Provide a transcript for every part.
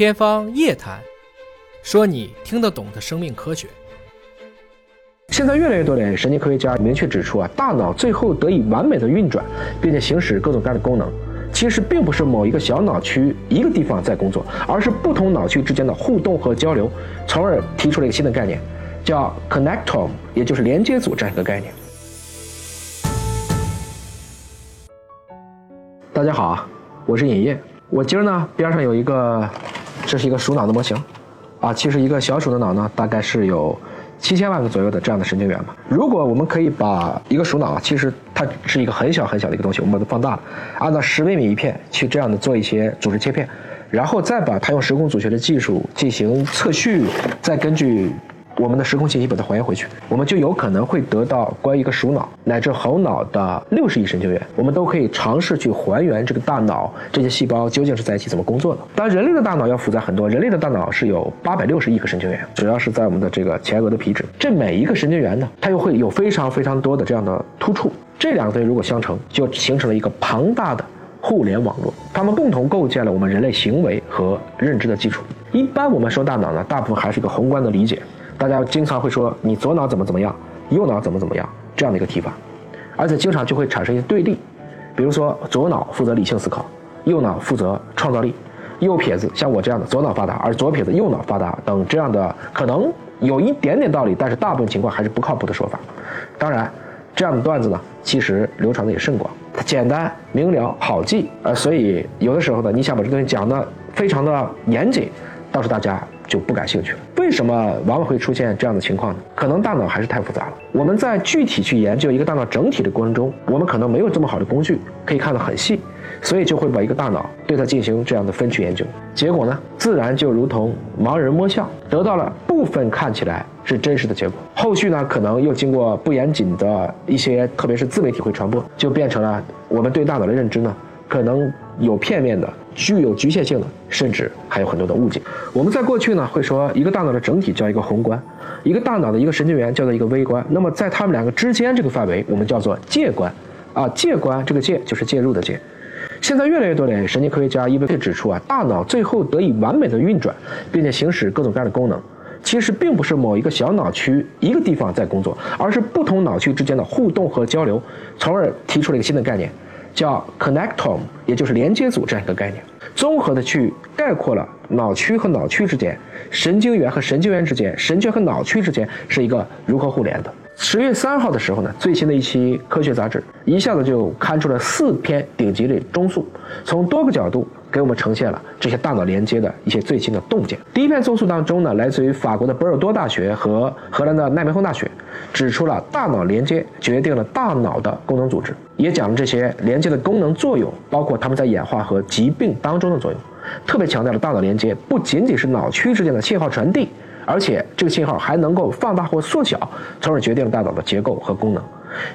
天方夜谭，说你听得懂的生命科学。现在越来越多的神经科学家明确指出啊，大脑最后得以完美的运转，并且行使各种各样的功能，其实并不是某一个小脑区一个地方在工作，而是不同脑区之间的互动和交流，从而提出了一个新的概念，叫 connectome，也就是连接组这样一个概念。大家好啊，我是尹烨。我今儿呢边上有一个，这是一个鼠脑的模型，啊，其实一个小鼠的脑呢大概是有七千万个左右的这样的神经元吧。如果我们可以把一个鼠脑，其实它是一个很小很小的一个东西，我们把它放大，按照十微米一片去这样的做一些组织切片，然后再把它用时空组学的技术进行测序，再根据。我们的时空信息把它还原回去，我们就有可能会得到关于一个鼠脑乃至猴脑的六十亿神经元，我们都可以尝试去还原这个大脑这些细胞究竟是在一起怎么工作的。当然，人类的大脑要复杂很多，人类的大脑是有八百六十亿个神经元，主要是在我们的这个前额的皮质。这每一个神经元呢，它又会有非常非常多的这样的突触，这两个东西如果相乘，就形成了一个庞大的互联网络，它们共同构建了我们人类行为和认知的基础。一般我们说大脑呢，大部分还是一个宏观的理解。大家经常会说你左脑怎么怎么样，右脑怎么怎么样这样的一个提法，而且经常就会产生一些对立，比如说左脑负责理性思考，右脑负责创造力，右撇子像我这样的左脑发达，而左撇子右脑发达等这样的可能有一点点道理，但是大部分情况还是不靠谱的说法。当然，这样的段子呢，其实流传的也甚广，它简单明了好记，呃，所以有的时候呢，你想把这东西讲的非常的严谨，倒是大家。就不感兴趣了。为什么往往会出现这样的情况呢？可能大脑还是太复杂了。我们在具体去研究一个大脑整体的过程中，我们可能没有这么好的工具可以看得很细，所以就会把一个大脑对它进行这样的分区研究。结果呢，自然就如同盲人摸象，得到了部分看起来是真实的结果。后续呢，可能又经过不严谨的一些，特别是自媒体会传播，就变成了我们对大脑的认知呢，可能有片面的。具有局限性的，甚至还有很多的误解。我们在过去呢，会说一个大脑的整体叫一个宏观，一个大脑的一个神经元叫做一个微观。那么在它们两个之间这个范围，我们叫做介观。啊，介观这个介就是介入的介。现在越来越多的神经科学家因为被指出啊，大脑最后得以完美的运转，并且行使各种各样的功能，其实并不是某一个小脑区一个地方在工作，而是不同脑区之间的互动和交流，从而提出了一个新的概念。叫 connectome，也就是连接组这样一个概念，综合的去概括了脑区和脑区之间、神经元和神经元之间、神经和脑区之间是一个如何互联的。十月三号的时候呢，最新的一期科学杂志一下子就刊出了四篇顶级的中速，从多个角度给我们呈现了这些大脑连接的一些最新的洞见。第一篇综述当中呢，来自于法国的波尔多大学和荷兰的奈梅亨大学，指出了大脑连接决定了大脑的功能组织，也讲了这些连接的功能作用，包括它们在演化和疾病当中的作用，特别强调了大脑连接不仅仅是脑区之间的信号传递。而且这个信号还能够放大或缩小，从而决定了大脑的结构和功能。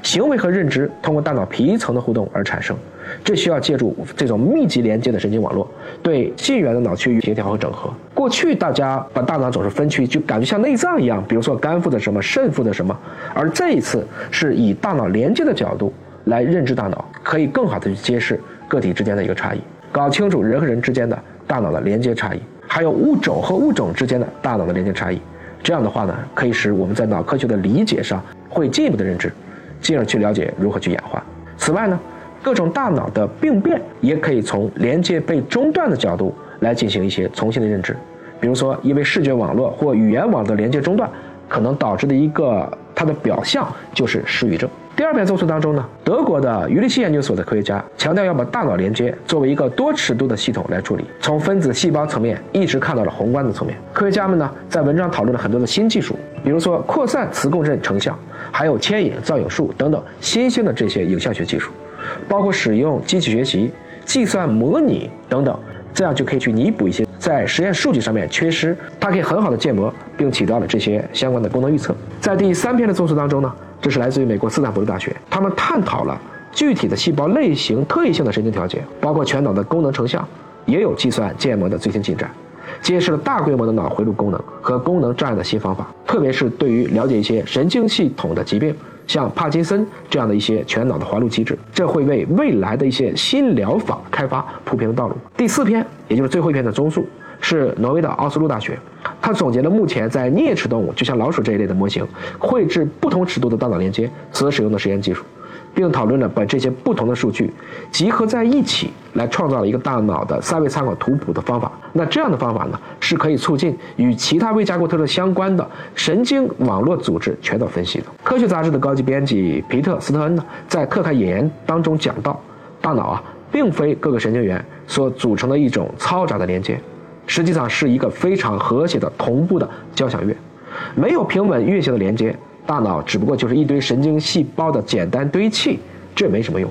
行为和认知通过大脑皮层的互动而产生，这需要借助这种密集连接的神经网络对近缘的脑区域协调和整合。过去大家把大脑总是分区，就感觉像内脏一样，比如说肝负责什么，肾负责什么。而这一次是以大脑连接的角度来认知大脑，可以更好的去揭示个体之间的一个差异，搞清楚人和人之间的大脑的连接差异。还有物种和物种之间的大脑的连接差异，这样的话呢，可以使我们在脑科学的理解上会进一步的认知，进而去了解如何去演化。此外呢，各种大脑的病变也可以从连接被中断的角度来进行一些重新的认知。比如说，因为视觉网络或语言网的连接中断，可能导致的一个它的表象就是失语症。第二篇综述当中呢，德国的于利希研究所的科学家强调要把大脑连接作为一个多尺度的系统来处理，从分子细胞层面一直看到了宏观的层面。科学家们呢在文章讨论了很多的新技术，比如说扩散磁共振成像，还有牵引造影术等等新兴的这些影像学技术，包括使用机器学习、计算模拟等等，这样就可以去弥补一些在实验数据上面缺失，它可以很好的建模，并起到了这些相关的功能预测。在第三篇的综述当中呢。这是来自于美国斯坦福大学，他们探讨了具体的细胞类型特异性的神经调节，包括全脑的功能成像，也有计算建模的最新进展，揭示了大规模的脑回路功能和功能障碍的新方法，特别是对于了解一些神经系统的疾病，像帕金森这样的一些全脑的环路机制，这会为未来的一些新疗法开发铺平道路。第四篇，也就是最后一篇的综述。是挪威的奥斯陆大学，他总结了目前在啮齿动物，就像老鼠这一类的模型，绘制不同尺度的大脑连接所使用的实验技术。并讨论了把这些不同的数据集合在一起，来创造了一个大脑的三维参考图谱的方法。那这样的方法呢，是可以促进与其他微加固特征相关的神经网络组织全都分析的。科学杂志的高级编辑皮特斯特恩呢，在特刊引言当中讲到，大脑啊，并非各个神经元所组成的一种嘈杂的连接，实际上是一个非常和谐的同步的交响乐，没有平稳运行的连接。大脑只不过就是一堆神经细胞的简单堆砌，这没什么用。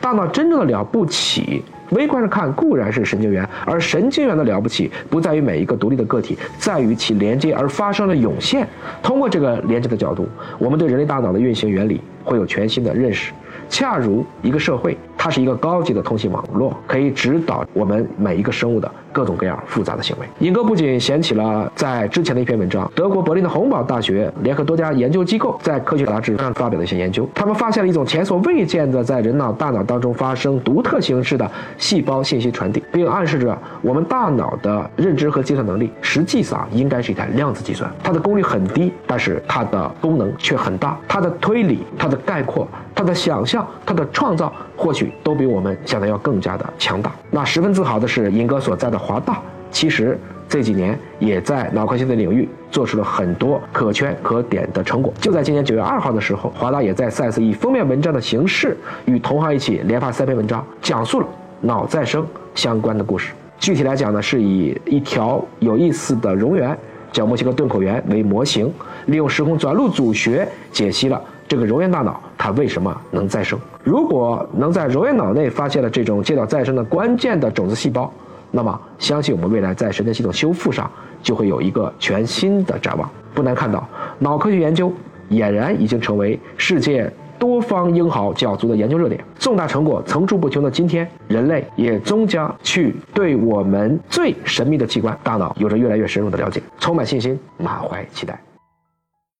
大脑真正的了不起，微观上看固然是神经元，而神经元的了不起不在于每一个独立的个体，在于其连接而发生的涌现。通过这个连接的角度，我们对人类大脑的运行原理会有全新的认识。恰如一个社会，它是一个高级的通信网络，可以指导我们每一个生物的各种各样复杂的行为。尹哥不仅掀起了在之前的一篇文章，德国柏林的洪堡大学联合多家研究机构在科学杂志上发表的一些研究，他们发现了一种前所未见的在人脑大脑当中发生独特形式的细胞信息传递，并暗示着我们大脑的认知和计算能力实际上应该是一台量子计算，它的功率很低，但是它的功能却很大，它的推理、它的概括、他的想象。他的创造或许都比我们想的要更加的强大。那十分自豪的是，尹哥所在的华大，其实这几年也在脑科学的领域做出了很多可圈可点的成果。就在今年九月二号的时候，华大也在赛斯以封面文章的形式，与同行一起连发三篇文章，讲述了脑再生相关的故事。具体来讲呢，是以一条有意思的蝾螈，叫墨西哥钝口螈为模型，利用时空转录组学解析了。这个蝾螈大脑它为什么能再生？如果能在蝾螈脑内发现了这种介导再生的关键的种子细胞，那么相信我们未来在神经系统修复上就会有一个全新的展望。不难看到，脑科学研究俨然已经成为世界多方英豪角逐的研究热点。重大成果层出不穷的今天，人类也终将去对我们最神秘的器官——大脑有着越来越深入的了解，充满信心，满怀期待。